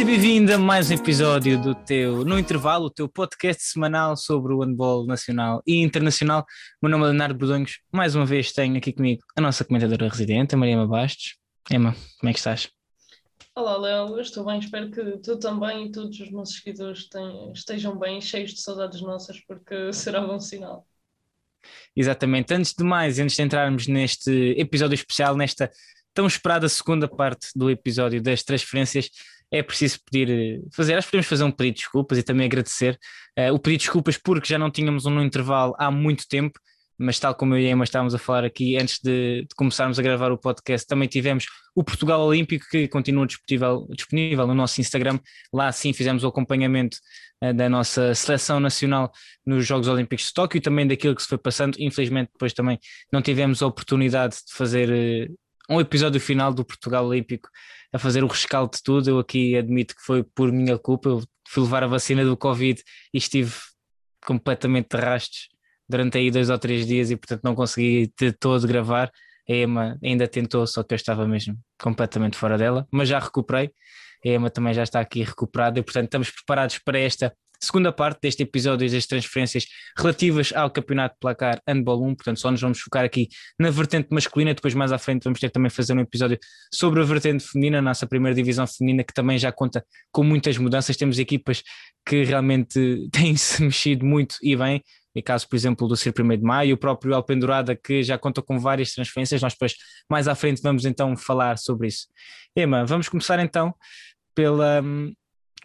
Seja bem-vindo a mais um episódio do teu No Intervalo, o teu podcast semanal sobre o handball nacional e internacional. O meu nome é Leonardo Bordonhos. Mais uma vez tenho aqui comigo a nossa comentadora residente, a Maria Bastos. Emma, como é que estás? Olá, Léo, estou bem. Espero que tu também e todos os nossos seguidores tenham, estejam bem, cheios de saudades nossas, porque será bom sinal. Exatamente. Antes de mais, antes de entrarmos neste episódio especial, nesta tão esperada segunda parte do episódio das transferências, é preciso pedir, fazer, acho que podemos fazer um pedido de desculpas e também agradecer uh, o pedido de desculpas porque já não tínhamos um intervalo há muito tempo, mas tal como eu e a Emma estávamos a falar aqui antes de, de, começarmos a gravar o podcast, também tivemos o Portugal Olímpico que continua disponível, disponível no nosso Instagram, lá sim fizemos o acompanhamento uh, da nossa seleção nacional nos Jogos Olímpicos de Tóquio e também daquilo que se foi passando, infelizmente depois também não tivemos a oportunidade de fazer uh, um episódio final do Portugal Olímpico a fazer o rescaldo de tudo. Eu aqui admito que foi por minha culpa. Eu fui levar a vacina do Covid e estive completamente de rastros durante aí dois ou três dias e portanto não consegui de todo gravar. A Emma ainda tentou, só que eu estava mesmo completamente fora dela, mas já recuperei. A Emma também já está aqui recuperada e portanto estamos preparados para esta segunda parte deste episódio das transferências relativas ao Campeonato de Placar Handball 1, portanto só nos vamos focar aqui na vertente masculina, depois mais à frente vamos ter também fazer um episódio sobre a vertente feminina, a nossa primeira divisão feminina, que também já conta com muitas mudanças, temos equipas que realmente têm-se mexido muito e bem, e caso, por exemplo, do Ser 1 de Maio, o próprio Alpendurada, que já conta com várias transferências, nós depois, mais à frente, vamos então falar sobre isso. Emma, vamos começar então pela, hum,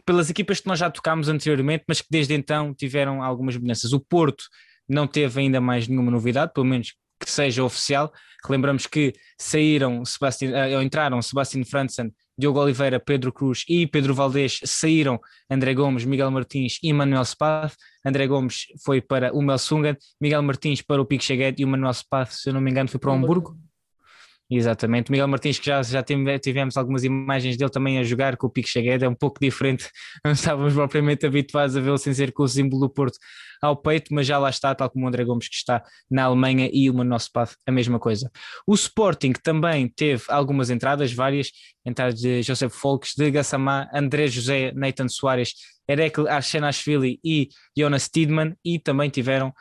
pelas equipas que nós já tocámos anteriormente, mas que desde então tiveram algumas mudanças. O Porto não teve ainda mais nenhuma novidade, pelo menos que seja oficial. Lembramos que saíram, Sebastian, uh, entraram Sebastian Franzen, Diogo Oliveira, Pedro Cruz e Pedro Valdez, saíram André Gomes, Miguel Martins e Manuel Spath. André Gomes foi para o Melsungan, Miguel Martins para o Pique Cheguete e o Manuel Spath, se eu não me engano, foi para o Hamburgo. Exatamente, Miguel Martins, que já, já tivemos algumas imagens dele também a jogar com o Pique Chegueda, é um pouco diferente, não estávamos propriamente habituados a vê-lo sem ser com o símbolo do Porto ao peito, mas já lá está, tal como o André Gomes que está na Alemanha e o Manuel Path, a mesma coisa. O Sporting também teve algumas entradas, várias, entradas de Joseph Folks, de Gassamá, André José, Nathan Soares, Erekel Arsenashvili e Jonas Tidman, e também tiveram uh,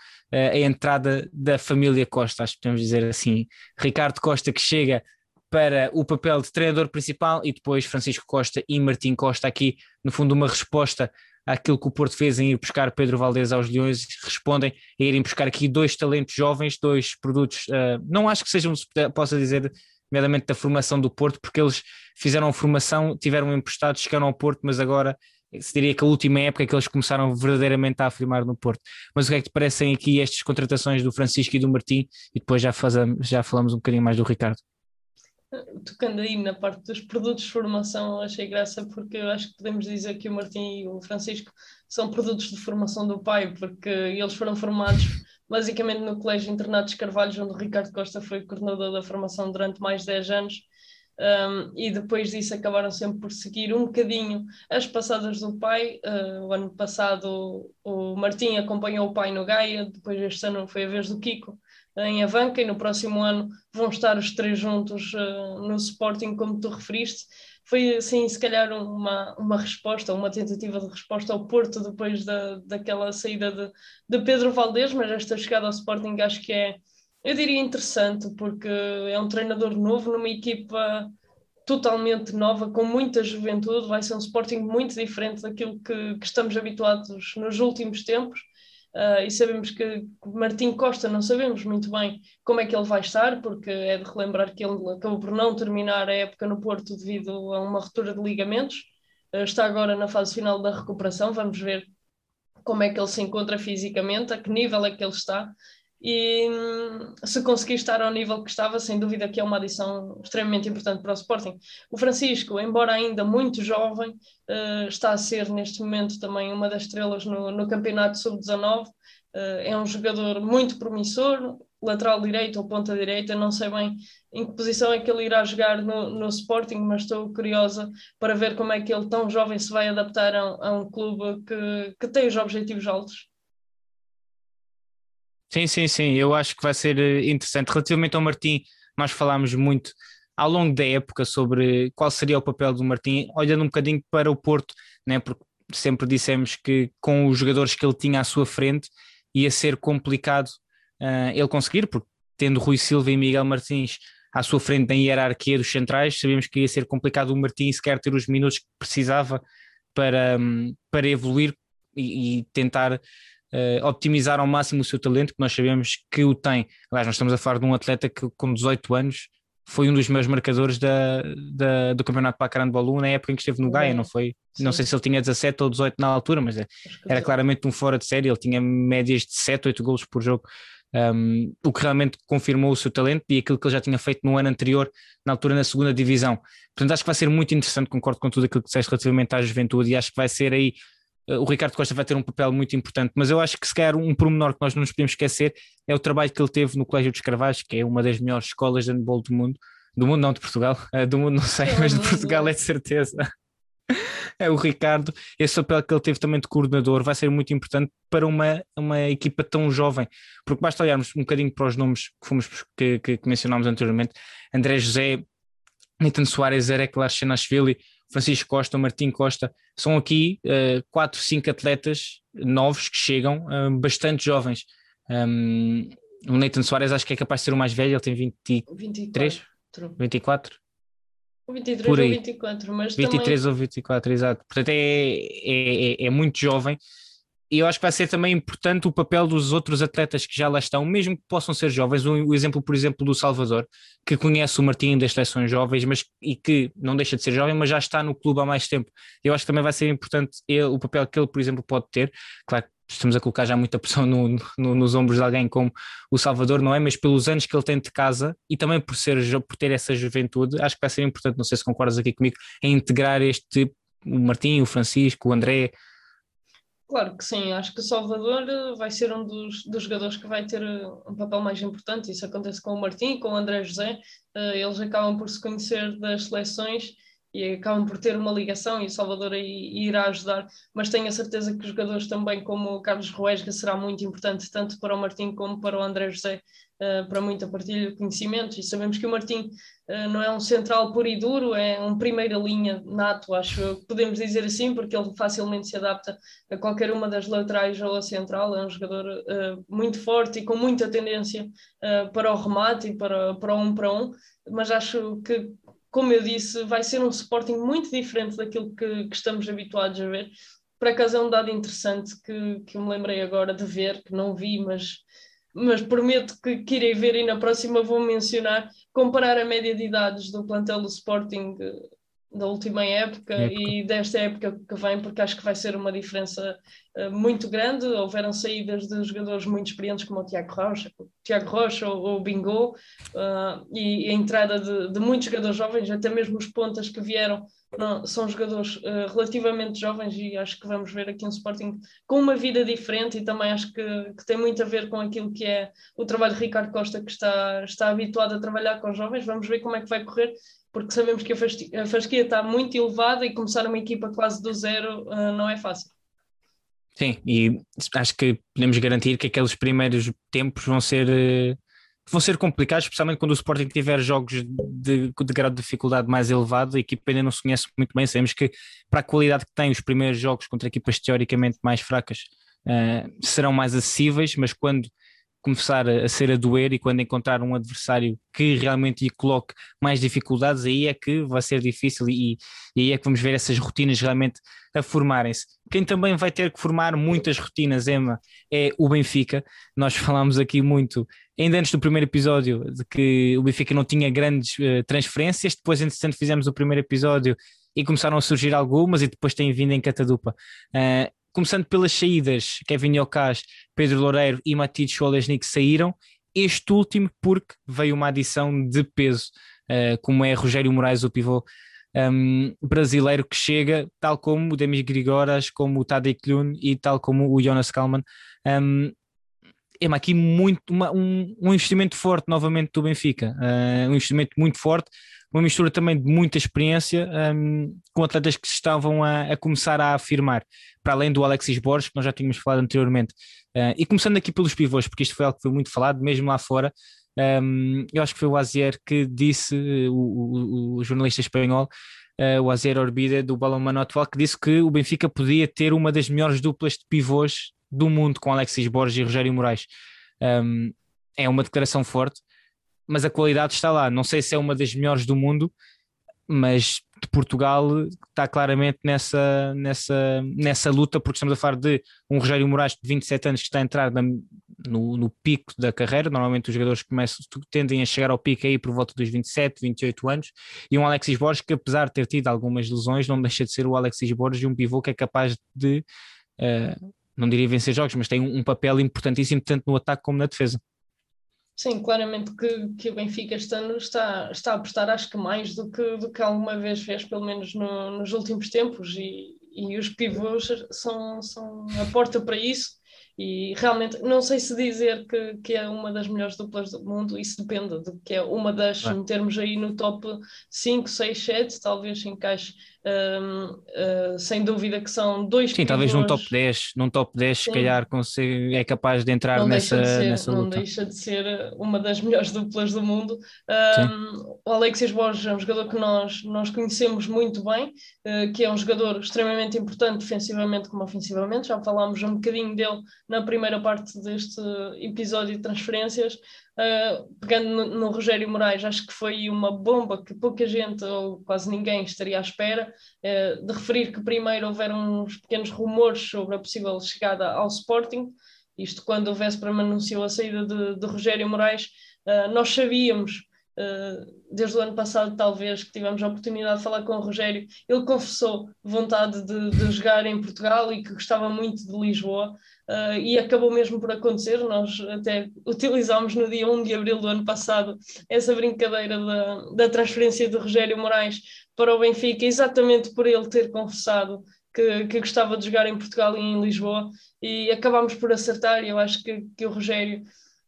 a entrada da família Costa, acho que podemos dizer assim. Ricardo Costa que chega para o papel de treinador principal e depois Francisco Costa e Martim Costa aqui, no fundo, uma resposta àquilo que o Porto fez em ir buscar Pedro Valdez aos Leões, respondem a irem buscar aqui dois talentos jovens, dois produtos, uh, não acho que sejam, possa dizer, nomeadamente da formação do Porto, porque eles fizeram formação, tiveram emprestados, chegaram ao Porto, mas agora se diria que a última época é que eles começaram verdadeiramente a afirmar no Porto. Mas o que é que te parecem aqui estas contratações do Francisco e do Martim? E depois já, fazemos, já falamos um bocadinho mais do Ricardo. Tocando aí na parte dos produtos de formação, achei graça porque eu acho que podemos dizer que o Martim e o Francisco são produtos de formação do pai, porque eles foram formados basicamente no Colégio Internato Carvalhos, onde o Ricardo Costa foi coordenador da formação durante mais de 10 anos um, e depois disso acabaram sempre por seguir um bocadinho as passadas do pai. Uh, o ano passado o Martim acompanhou o pai no Gaia, depois este ano foi a vez do Kiko em Avanca e no próximo ano vão estar os três juntos uh, no Sporting, como tu referiste. Foi assim, se calhar, uma, uma resposta, uma tentativa de resposta ao Porto depois da, daquela saída de, de Pedro Valdez, mas esta chegada ao Sporting acho que é eu diria interessante, porque é um treinador novo numa equipa totalmente nova, com muita juventude, vai ser um Sporting muito diferente daquilo que, que estamos habituados nos últimos tempos. Uh, e sabemos que Martim Costa não sabemos muito bem como é que ele vai estar, porque é de relembrar que ele acabou por não terminar a época no Porto devido a uma ruptura de ligamentos. Uh, está agora na fase final da recuperação, vamos ver como é que ele se encontra fisicamente, a que nível é que ele está e hum, se conseguir estar ao nível que estava, sem dúvida que é uma adição extremamente importante para o Sporting. O Francisco, embora ainda muito jovem, uh, está a ser neste momento também uma das estrelas no, no Campeonato Sub-19. Uh, é um jogador muito promissor, lateral direito ou ponta direita, não sei bem em que posição é que ele irá jogar no, no Sporting, mas estou curiosa para ver como é que ele tão jovem se vai adaptar a, a um clube que, que tem os objetivos altos. Sim, sim, sim, eu acho que vai ser eh, interessante. Relativamente ao Martim, nós falámos muito ao longo da época sobre qual seria o papel do Martim, olhando um bocadinho para o Porto, né? porque sempre dissemos que com os jogadores que ele tinha à sua frente ia ser complicado uh, ele conseguir, porque tendo Rui Silva e Miguel Martins à sua frente na hierarquia dos centrais, sabíamos que ia ser complicado o Martins sequer ter os minutos que precisava para, um, para evoluir e, e tentar uh, optimizar ao máximo o seu talento, que nós sabemos que o tem. Aliás, nós estamos a falar de um atleta que com 18 anos foi um dos meus marcadores da, da do campeonato Pacaran de Bolu na época em que esteve no Gaia, não foi? Sim. Não sei se ele tinha 17 ou 18 na altura, mas é, era claramente um fora de série, ele tinha médias de 7, 8 golos por jogo, um, o que realmente confirmou o seu talento e aquilo que ele já tinha feito no ano anterior, na altura na segunda divisão. Portanto, acho que vai ser muito interessante, concordo com tudo aquilo que disseste relativamente à juventude e acho que vai ser aí o Ricardo Costa vai ter um papel muito importante, mas eu acho que se calhar um pormenor que nós não nos podemos esquecer é o trabalho que ele teve no Colégio dos Carvalhos, que é uma das melhores escolas de handball do mundo, do mundo não de Portugal, uh, do mundo não sei, mas de Portugal é de certeza. é o Ricardo, esse papel que ele teve também de coordenador vai ser muito importante para uma, uma equipa tão jovem, porque basta olharmos um bocadinho para os nomes que, fomos, que, que, que mencionámos anteriormente, André José, Nathan Soares, Erek Larsenashvili, Francisco Costa, Martim Costa, são aqui uh, quatro, cinco atletas novos que chegam, uh, bastante jovens. Um, o Nathan Soares acho que é capaz de ser o mais velho, ele tem 23, 24. 24. 23 ou 24, mas 23 também... ou 24, exato. Portanto, é, é, é, é muito jovem e eu acho que vai ser também importante o papel dos outros atletas que já lá estão, mesmo que possam ser jovens. O, exemplo, por exemplo, do Salvador, que conhece o Martim das seleções jovens, mas e que não deixa de ser jovem, mas já está no clube há mais tempo. Eu acho que também vai ser importante ele, o papel que ele, por exemplo, pode ter. Claro estamos a colocar já muita pressão no, no, nos ombros de alguém como o Salvador, não é? Mas pelos anos que ele tem de casa e também por, ser, por ter essa juventude, acho que vai ser importante, não sei se concordas aqui comigo, em integrar este, o Martim, o Francisco, o André, Claro que sim, acho que o Salvador eh, vai ser um dos, dos jogadores que vai ter eh, um papel mais importante. Isso acontece com o Martim, com o André José, uh, eles acabam por se conhecer das seleções e acabam por ter uma ligação e o Salvador aí irá ajudar, mas tenho a certeza que jogadores também como o Carlos Ruesga será muito importante tanto para o Martim como para o André José uh, para muita partilha de conhecimentos e sabemos que o Martim uh, não é um central puro e duro, é um primeira linha nato, acho que podemos dizer assim, porque ele facilmente se adapta a qualquer uma das laterais ou a central, é um jogador uh, muito forte e com muita tendência para o remate e para, para um para um, mas acho que como eu disse, vai ser um Sporting muito diferente daquilo que, que estamos habituados a ver. Por acaso é um dado interessante que, que me lembrei agora de ver, que não vi, mas, mas prometo que, que irei ver e na próxima vou mencionar, comparar a média de idades do plantel do Sporting da última época, época, e desta época que vem, porque acho que vai ser uma diferença uh, muito grande. Houveram saídas de jogadores muito experientes como o Tiago Rocha, o Tiago Rocha ou o Bingo, uh, e a entrada de, de, muitos jogadores jovens, até mesmo os pontas que vieram, não, são jogadores uh, relativamente jovens, e acho que vamos ver aqui um Sporting com uma vida diferente, e também acho que, que tem muito a ver com aquilo que é o trabalho de Ricardo Costa, que está, está habituado a trabalhar com os jovens. Vamos ver como é que vai correr porque sabemos que a fasquia está muito elevada e começar uma equipa quase do zero uh, não é fácil. Sim, e acho que podemos garantir que aqueles primeiros tempos vão ser, uh, vão ser complicados, especialmente quando o Sporting tiver jogos de, de grau de dificuldade mais elevado, a equipa ainda não se conhece muito bem, sabemos que para a qualidade que tem os primeiros jogos contra equipas teoricamente mais fracas uh, serão mais acessíveis, mas quando começar a, ser a doer e quando encontrar um adversário que realmente lhe coloque mais dificuldades, aí é que vai ser difícil e, e aí é que vamos ver essas rotinas realmente a formarem-se. Quem também vai ter que formar muitas rotinas, Emma, é o Benfica. Nós falámos aqui muito, ainda antes do primeiro episódio, de que o Benfica não tinha grandes uh, transferências, depois, entretanto, fizemos o primeiro episódio e começaram a surgir algumas e depois têm vindo em catadupa. Uh, começando pelas saídas, Kevin Yocas, Pedro Loureiro e Matites Olesnik saíram, este último porque veio uma adição de peso, uh, como é Rogério Moraes, o pivô um, brasileiro que chega, tal como o Demis Grigoras, como o Tadej Klun e tal como o Jonas Kalman. Um, é aqui muito uma, um, um, investimento forte novamente do Benfica, uh, um investimento muito forte uma mistura também de muita experiência um, com atletas que estavam a, a, começar a afirmar, para além do Alexis Borges, que nós já tínhamos falado anteriormente. Uh, e começando aqui pelos pivôs, porque isto foi algo que foi muito falado, mesmo lá fora, Um, eu acho que foi o Azier que disse, o, o, o jornalista espanhol, uh, o Azier Orbida do Balão Mano atual, que disse que o Benfica podia ter uma das melhores duplas de pivôs do mundo com Alexis Borges e Rogério Moraes. Um, é uma declaração forte, mas a qualidade está lá. Não sei se é uma das melhores do mundo, mas de Portugal está claramente nessa, nessa, nessa luta, porque estamos a falar de um Rogério Moraes de 27 anos que está a entrar na, no, no, pico da carreira. Normalmente os jogadores começam, tendem a chegar ao pico aí por volta dos 27, 28 anos, e um Alexis Borges que, apesar de ter tido algumas lesões, não deixa de ser o Alexis Borges e um pivô que é capaz de, uh, não diria vencer jogos, mas tem um, um papel importantíssimo tanto no ataque como na defesa. Sim, claramente que, que o Benfica este ano está, está a apostar, acho que mais do que, do que alguma vez fez, pelo menos no, nos últimos tempos, e, e os pivôs são, são a porta para isso. E realmente, não sei se dizer que, que é uma das melhores duplas do mundo, isso depende de que é uma das, é. metermos aí no top 5, 6, 7, talvez encaixe um, uh, sem dúvida que são dois Sim, talvez num top 10, num top 10 se calhar consegue, é capaz de entrar não nessa, de ser, nessa luta. Não deixa de ser uma das melhores duplas do mundo. Um, o Alexis Borges é um jogador que nós, nós conhecemos muito bem, uh, que é um jogador extremamente importante defensivamente como ofensivamente, já falámos um bocadinho dele na primeira parte deste episódio de transferências, Uh, pegando no, no, Rogério Moraes, acho que foi uma bomba que pouca gente ou quase ninguém estaria à espera, uh, de referir que primeiro houveram uns pequenos rumores sobre a possível chegada ao Sporting, isto quando o Vesperman anunciou a saída de, de Rogério Moraes, uh, nós sabíamos desde o ano passado, talvez, que tivemos a oportunidade de falar com o Rogério, ele confessou vontade de, de jogar em Portugal e que gostava muito de Lisboa. Uh, e acabou mesmo por acontecer. Nós até utilizámos no dia 1 de abril do ano passado essa brincadeira da, da transferência de Rogério Moraes para o Benfica, exatamente por ele ter confessado que, que gostava de jogar em Portugal e em Lisboa, e acabámos por acertar. Eu acho que, que o Rogério.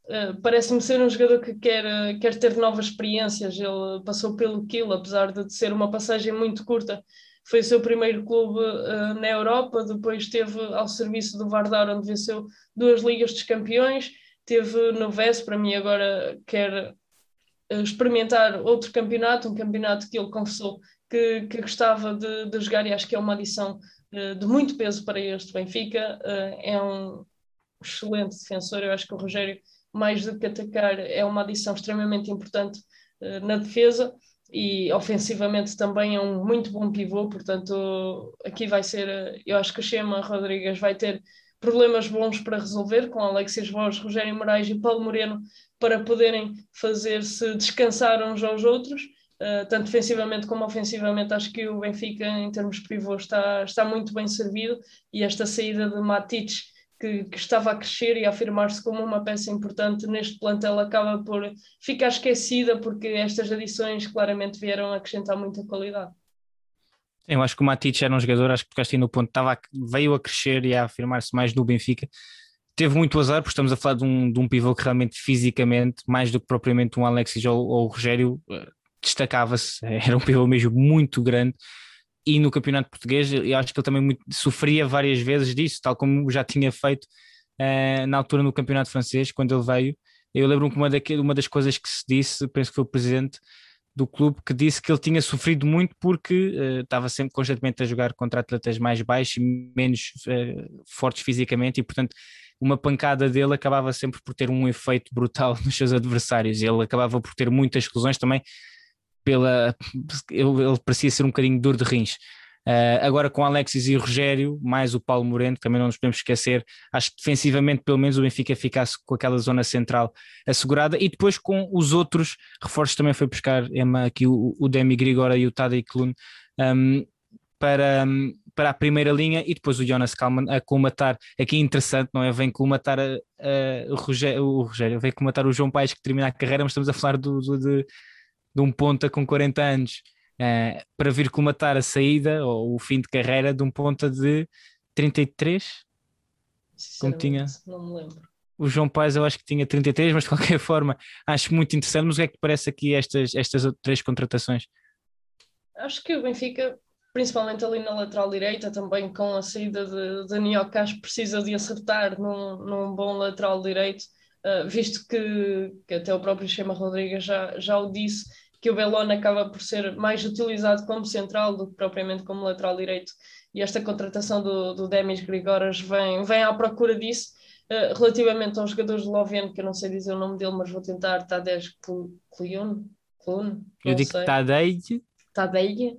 Uh, parece-me ser um jogador que quer, uh, quer ter novas experiências. Ele passou pelo Kiel, apesar de ser uma passagem muito curta, foi o seu primeiro clube uh, na Europa, depois esteve ao serviço do Vardar, onde venceu duas Ligas dos Campeões, teve no VES, para mim agora quer experimentar outro campeonato, um campeonato que ele confessou que, que gostava de, de, jogar e acho que é uma adição uh, de muito peso para este Benfica, é um excelente defensor, eu acho que o Rogério, mais do que atacar, é uma adição extremamente importante na defesa e ofensivamente também é um muito bom pivô, portanto aqui vai ser, eu acho que o Chema Rodrigues vai ter problemas bons para resolver com Alexis Vos, Rogério Moraes e Paulo Moreno para poderem fazer-se descansar uns aos outros, uh, tanto defensivamente como ofensivamente. Acho que o Benfica em termos de pivô está, está muito bem servido e esta saída de Matites que, que, estava a crescer e a afirmar-se como uma peça importante neste plantel acaba por ficar esquecida porque estas adições claramente vieram acrescentar muita qualidade. Eu acho que o Matic era um jogador, acho que tocaste aí no ponto, estava, veio a crescer e a afirmar-se mais no Benfica. Teve muito azar, porque estamos a falar de um, de um pivô que realmente fisicamente, mais do que propriamente um Alexis ou, ou o Rogério, eh, destacava-se. Era um pivô mesmo muito grande e no campeonato português eu acho que ele também muito, sofria várias vezes disso, tal como já tinha feito uh, na altura no campeonato francês, quando ele veio. Eu lembro-me que uma, uma das coisas que se disse, penso que foi o presidente do clube, que disse que ele tinha sofrido muito porque uh, estava sempre constantemente a jogar contra atletas mais baixos e menos uh, fortes fisicamente, e portanto uma pancada dele acabava sempre por ter um efeito brutal nos seus adversários. Ele acabava por ter muitas exclusões também pela. Ele, parecia ser um bocadinho duro de rins. Uh, agora com Alexis e o Rogério, mais o Paulo Moreno, também não nos podemos esquecer, acho que defensivamente pelo menos o Benfica ficasse com aquela zona central assegurada e depois com os outros reforços também foi buscar Emma, aqui o, o Demi Grigora e o Tadej Klun um, para, um, para a primeira linha e depois o Jonas Kalman a colmatar, aqui interessante, não é? Vem colmatar a, a, o, Rogério, o Rogério, vem colmatar o João Paes que termina a carreira, mas estamos a falar do, do de de um ponta com 40 anos uh, para vir comatar a saída ou o fim de carreira de um ponta de 33? Como tinha? Não me lembro. O João Paz eu acho que tinha 33, mas de qualquer forma acho muito interessante. Mas o que é que parece aqui estas, estas três contratações? Acho que o Benfica, principalmente ali na lateral direita, também com a saída de Daniel Castro, precisa de acertar num, num bom lateral direito uh, visto que, que, até o próprio Chema Rodrigues já, já o disse, que o Belon acaba por ser mais utilizado como central do que propriamente como lateral direito. E esta contratação do, do Demis Grigoras vem, vem à procura disso. Uh, relativamente aos jogadores de Loveno, que eu não sei dizer o nome dele, mas vou tentar, Tadej Klun, Klun, eu digo Tadej Tadeia.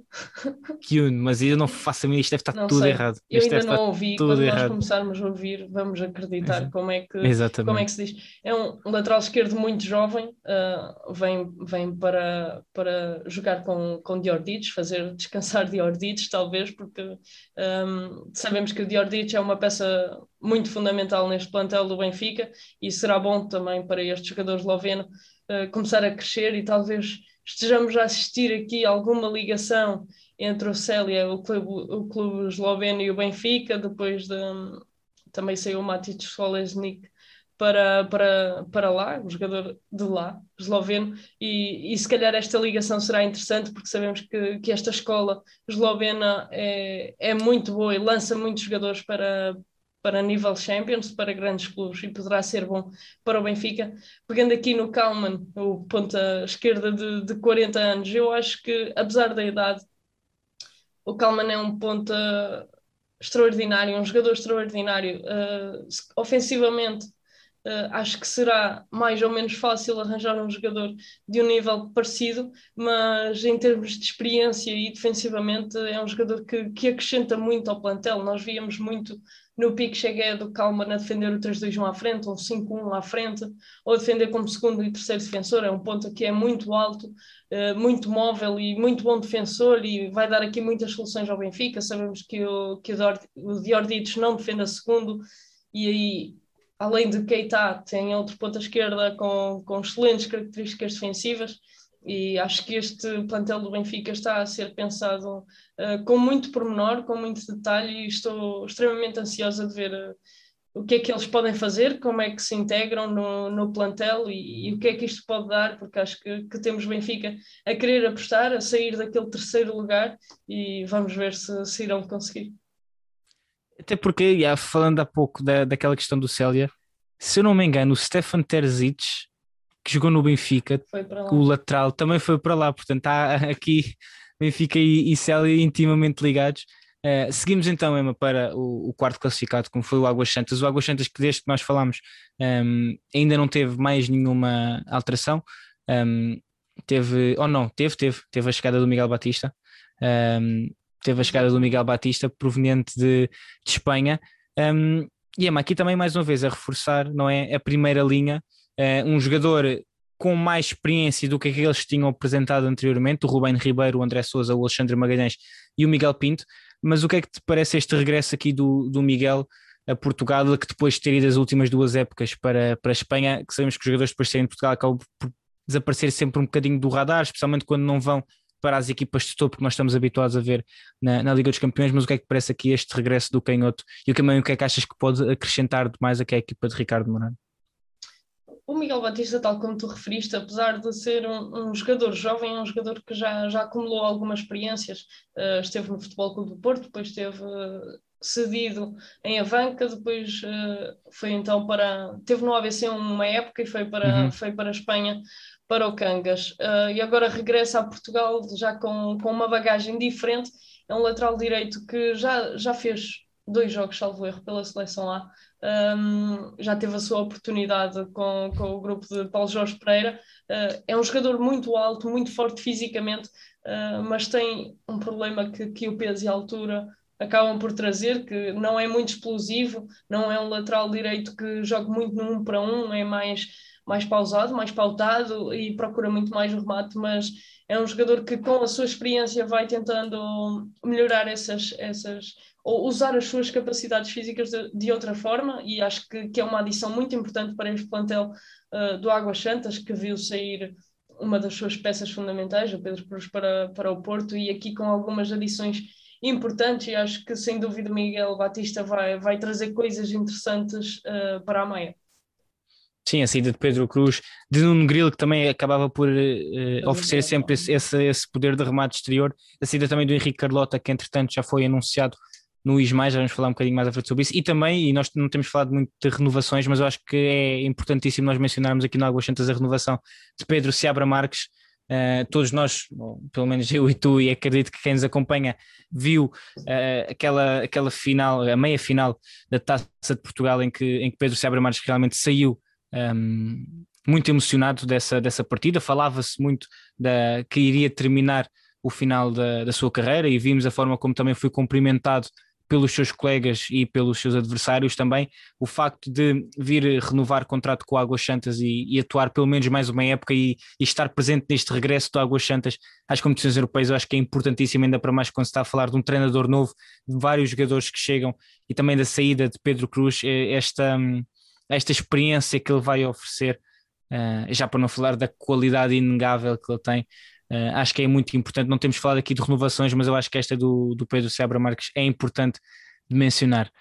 Kyun, mas eu não faço a mim, isto deve estar não tudo sei. errado. Eu isto ainda não ouvi, quando errado. nós começarmos a ouvir, vamos acreditar como é, que, como é que se diz. É um lateral esquerdo muito jovem, uh, vem, vem para, para jogar com, com Diordites, fazer descansar Diordites, talvez, porque um, sabemos que o Diordites é uma peça muito fundamental neste plantel do Benfica e será bom também para este jogador esloveno uh, começar a crescer e talvez estejamos a assistir aqui alguma ligação entre o Célia, o clube, o clube esloveno e o Benfica, depois de também saiu o Matic Solesnik para, para, para lá, o jogador de lá, esloveno, e, e se calhar esta ligação será interessante porque sabemos que, que esta escola eslovena é, é muito boa e lança muitos jogadores para, para nível Champions, para grandes clubes e poderá ser bom para o Benfica. Pegando aqui no Kalman, o ponta esquerda de, de 40 anos, eu acho que, apesar da idade, o Kalman é um ponta extraordinário, um jogador extraordinário. Uh, ofensivamente, uh, acho que será mais ou menos fácil arranjar um jogador de um nível parecido, mas em termos de experiência e defensivamente, é um jogador que, que acrescenta muito ao plantel. Nós víamos muito no pique cheguei do Kalman a defender o 3-2-1 à frente, ou 5-1 à frente, ou a defender como segundo e terceiro defensor, é um ponto que é muito alto, uh, muito móvel e muito bom defensor e vai dar aqui muitas soluções ao Benfica, sabemos que o, que o Diorditos não defende a segundo e aí além de Keita tem outro ponta esquerda com, com excelentes características defensivas e acho que este plantel do Benfica está a ser pensado uh, com muito pormenor, com muito detalhe e estou extremamente ansiosa de ver uh, o que é que eles podem fazer, como é que se integram no, no plantel e, e, o que é que isto pode dar, porque acho que, que, temos Benfica a querer apostar, a sair daquele terceiro lugar e vamos ver se, se irão conseguir. Até porque, já, falando há pouco da, daquela questão do Célia, se eu não me engano, o Stefan Terzic que jogou no Benfica, o lateral também foi para lá, portanto está aqui Benfica e, e Célia intimamente ligados. Uh, seguimos então, Emma, para o, o, quarto classificado, como foi o Águas Santas. O Águas Santas, que desde que nós falamos, um, ehm, ainda não teve mais nenhuma alteração. Um, ehm, teve, ou oh não, teve, teve, teve a chegada do Miguel Batista. Um, ehm, teve a chegada do Miguel Batista, proveniente de, de Espanha. e Emma, aqui também mais uma vez a reforçar, não é? A primeira linha uh, um jogador com mais experiência do que aqueles que tinham apresentado anteriormente, o Rubén Ribeiro, o André Souza, o Alexandre Magalhães e o Miguel Pinto. Mas o que é que te parece este regresso aqui do, do Miguel a Portugal, que depois de ter ido as últimas duas épocas para, para a Espanha, que sabemos que os jogadores depois de serem de Portugal acabam por desaparecer sempre um bocadinho do radar, especialmente quando não vão para as equipas de topo que nós estamos habituados a ver na, na, Liga dos Campeões, mas o que é que parece aqui este regresso do canhoto e o que, o que é que achas que pode acrescentar mais aqui a equipa de Ricardo Morano? O Miguel Batista, tal como tu referiste, apesar de ser um, um jogador jovem, é um jogador que já, já acumulou algumas experiências. Uh, esteve no Futebol Clube do Porto, depois esteve uh, cedido em Avanca, depois uh, foi então para. Teve no ABC uma época e foi para, uhum. foi para a Espanha, para o Cangas. e agora regressa a Portugal já com, com uma bagagem diferente. É um lateral direito que já, já fez dois jogos, salvo erro, pela seleção A um, já teve a sua oportunidade com, com o grupo de Paulo Jorge Pereira. Uh, é um jogador muito alto, muito forte fisicamente, uh, mas tem um problema que, que o peso e a altura acabam por trazer, que não é muito explosivo, não é um lateral direito que joga muito no um para um, é mais, mais pausado, mais pautado e procura muito mais o remate, mas é um jogador que com a sua experiência vai tentando melhorar essas, essas ou usar as suas capacidades físicas de, de outra forma, e acho que, que, é uma adição muito importante para este plantel uh, do Águas Santas, que viu sair uma das suas peças fundamentais, o Pedro Cruz, para, para o Porto, e aqui com algumas adições importantes, e acho que sem dúvida Miguel Batista vai, vai trazer coisas interessantes uh, para a meia. Sim, a saída de Pedro Cruz, de Nuno Grilo, que também acabava por uh, oferecer sempre esse, esse, esse, poder de remate exterior, a saída também do Henrique Carlota, que entretanto já foi anunciado no Ismael, já vamos falar um bocadinho mais à frente sobre isso, e também, e nós não temos falado muito de renovações, mas eu acho que é importantíssimo nós mencionarmos aqui no Águas Santas a renovação de Pedro Seabra Marques, Uh, todos nós, pelo menos eu e tu, e acredito que quem nos acompanha, viu uh, aquela, aquela final, a meia final da Taça de Portugal, em que, em que Pedro Seabra Marques realmente saiu um, ehm, muito emocionado dessa, dessa partida. Falava-se muito da, que iria terminar o final da, da sua carreira e vimos a forma como também foi cumprimentado pelos seus colegas e pelos seus adversários também, o facto de vir renovar contrato com o Águas Santas e, e atuar pelo menos mais uma época e, e, estar presente neste regresso do Águas Santas às competições europeias, eu acho que é importantíssimo, ainda para mais quando se está a falar de um treinador novo, de vários jogadores que chegam e também da saída de Pedro Cruz, é esta, esta experiência que ele vai oferecer, eh, já para não falar da qualidade inegável que ele tem, Uh, acho que é muito importante. Não temos falado aqui de renovações, mas eu acho que esta do, do Pedro Sebra Marques é importante de mencionar.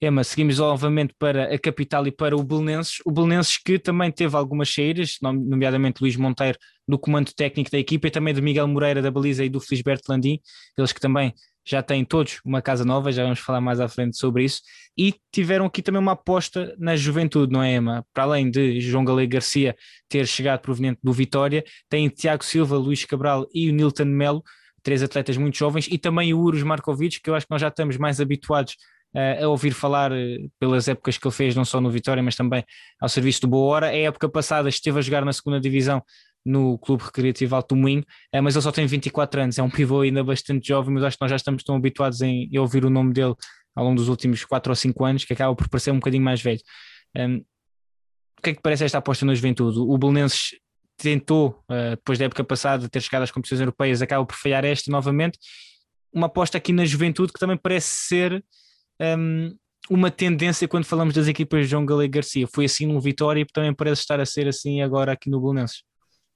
Emma, seguimos novamente para a capital e para o Belenenses. O Belenenses que também teve algumas saídas, nomeadamente Luís Monteiro do comando técnico da equipa e também de Miguel Moreira da baliza e do Felisberto Landim, eles que também já têm todos uma casa nova, já vamos falar mais à frente sobre isso, e tiveram aqui também uma aposta na juventude, não é, Emma? Para além de João Galego Garcia ter chegado proveniente do Vitória, tem Tiago Silva, Luís Cabral e o Nilton Melo, três atletas muito jovens, e também o Urus Markovic, que eu acho que nós já estamos mais habituados uh, a ouvir falar uh, pelas épocas que ele fez, não só no Vitória, mas também ao serviço do Boa Hora. A época passada esteve a jogar na segunda divisão no Clube Recreativo Alto Moinho, eh, mas ele só tem 24 anos, é um pivô ainda bastante jovem, mas acho que nós já estamos tão habituados em ouvir o nome dele ao longo dos últimos 4 ou 5 anos que acaba por parecer um bocadinho mais velho. Um, o que é que parece esta aposta na juventude? O Belenenses tentou, uh, depois da época passada, ter chegado às competições europeias, acaba por falhar esta novamente. Uma aposta aqui na juventude que também parece ser um, uma tendência quando falamos das equipas de João Galego Garcia. Foi assim no Vitória e também parece estar a ser assim agora aqui no Belenenses.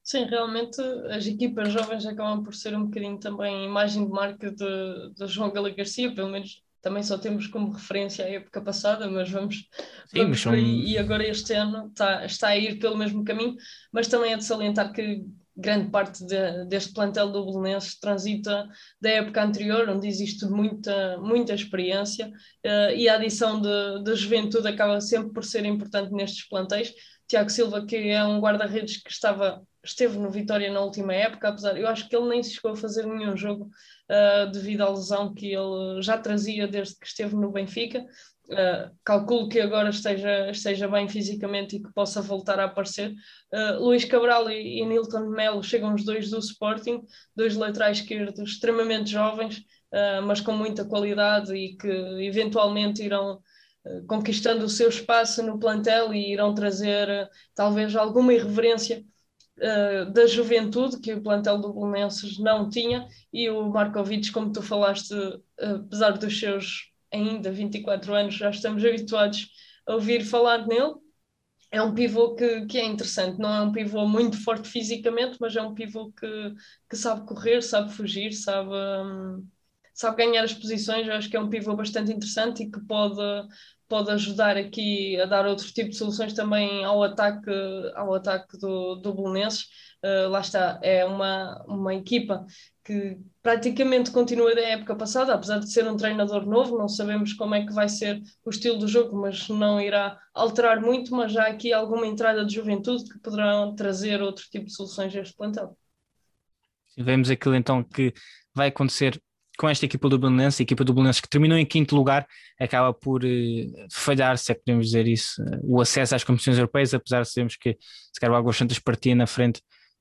Sim, realmente as equipas jovens acabam por ser um bocadinho também imagem de marca de, de João Gala Garcia, pelo menos também só temos como referência a época passada, mas vamos, Sim, vamos são... e agora este ano está, está a ir pelo mesmo caminho, mas também é de salientar que grande parte de, deste plantel do Belenenses transita da época anterior, onde existe muita, muita experiência uh, e a adição de, de juventude acaba sempre por ser importante nestes plantéis. Tiago Silva, que é um guarda-redes que estava esteve no Vitória na última época, apesar, eu acho que ele nem se chegou a fazer nenhum jogo uh, devido à lesão que ele já trazia desde que esteve no Benfica. Uh, calculo que agora esteja, esteja bem fisicamente e que possa voltar a aparecer. Uh, Luís Cabral e, e Nilton Melo chegam os dois do Sporting, dois laterais esquerdos extremamente jovens, mas com muita qualidade e que eventualmente irão conquistando o seu espaço no plantel e irão trazer talvez alguma irreverência uh, da juventude que o plantel do Belenenses não tinha e o Markovic, como tu falaste, uh, apesar dos seus ainda 24 anos, já estamos habituados a ouvir falar nele. É um pivô que, que é interessante, não é um pivô muito forte fisicamente, mas é um pivô que, que sabe correr, sabe fugir, sabe, um, sabe ganhar as posições. Eu acho que é um pivô bastante interessante e que pode, pode ajudar aqui a dar outro tipo de soluções também ao ataque, ao ataque do, do Belenenses. Uh, lá está, é uma, uma equipa que praticamente continua da época passada, apesar de ser um treinador novo, não sabemos como é que vai ser o estilo do jogo, mas não irá alterar muito, mas já aqui alguma entrada de juventude que poderão trazer outro tipo de soluções a este plantel. Vemos aquilo então que vai acontecer com esta equipa do Belenenses, a equipa do Belenenses que terminou em quinto lugar, acaba por uh, falhar, se é que podemos dizer isso, uh, o acesso às competições europeias, apesar de sabermos que se calhar o Águas Santas partia na frente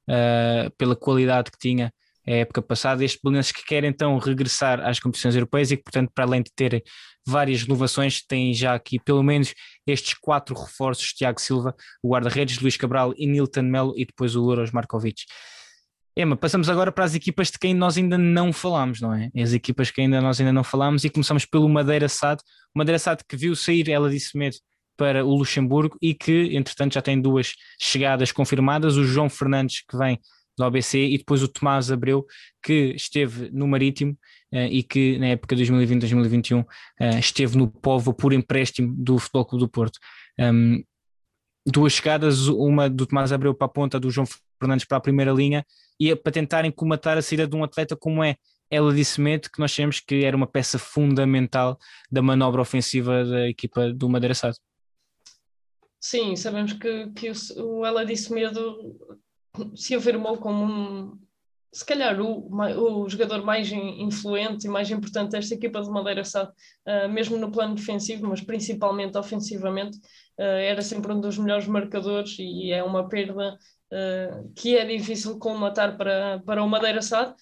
uh, pela qualidade que tinha a época passada, este Belenenses que quer então regressar às competições europeias e que portanto para além de ter várias renovações, tem já aqui pelo menos estes quatro reforços, Tiago Silva, o guarda-redes, Luís Cabral e Nilton Melo e depois o Louros Markovic. Emma, passamos agora para as equipas de quem nós ainda não falámos, não é? As equipas que ainda nós ainda não falámos e começamos pelo Madeira SAD. Madeira SAD que viu sair, ela disse mesmo, para o Luxemburgo e que, entretanto, já tem duas chegadas confirmadas: o João Fernandes, que vem do ABC, e depois o Tomás Abreu, que esteve no Marítimo uh, e que, na época de 2020-2021, uh, eh, esteve no Povo por empréstimo do Futebol Clube do Porto. Duas chegadas, uma do Tomás Abreu para a ponta, do João Fernandes para a primeira linha, e é para tentarem comatar a saída de um atleta como é ela disse-me que nós sabemos que era uma peça fundamental da manobra ofensiva da equipa do Madeira Sado. Sim, sabemos que, que o, o Ela disse medo se afirmou como um, se calhar o, o jogador mais influente e mais importante desta equipa de Madeira Sado, uh, mesmo no plano defensivo, mas principalmente ofensivamente, uh, era sempre um dos melhores marcadores e é uma perda uh, que é difícil colmatar para, para o Madeira Sado.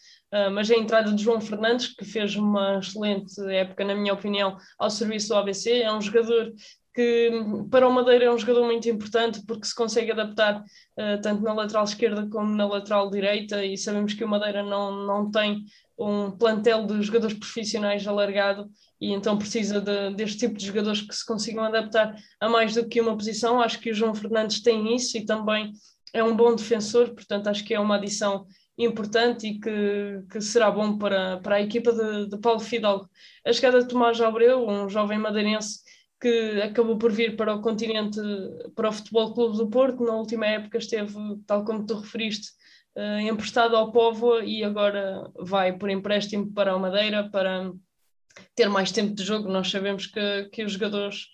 mas a entrada de João Fernandes, que fez uma excelente época, na minha opinião, ao serviço do ABC, é um jogador que para o Madeira é um jogador muito importante porque se consegue adaptar uh, tanto na lateral esquerda como na lateral direita e sabemos que o Madeira não, não tem um plantel de jogadores profissionais alargado e então precisa de, deste tipo de jogadores que se consigam adaptar a mais do que uma posição. Acho que o João Fernandes tem isso e também é um bom defensor, portanto acho que é uma adição importante e que, que será bom para, para a equipa de, de Paulo Fidalgo. A chegada de Tomás Abreu, um jovem madeirense que acabou por vir para o continente, para o Futebol Clube do Porto. Na última época esteve, tal como tu referiste, uh, emprestado ao Povo e agora vai por empréstimo para o Madeira para ter mais tempo de jogo. Nós sabemos que, que os jogadores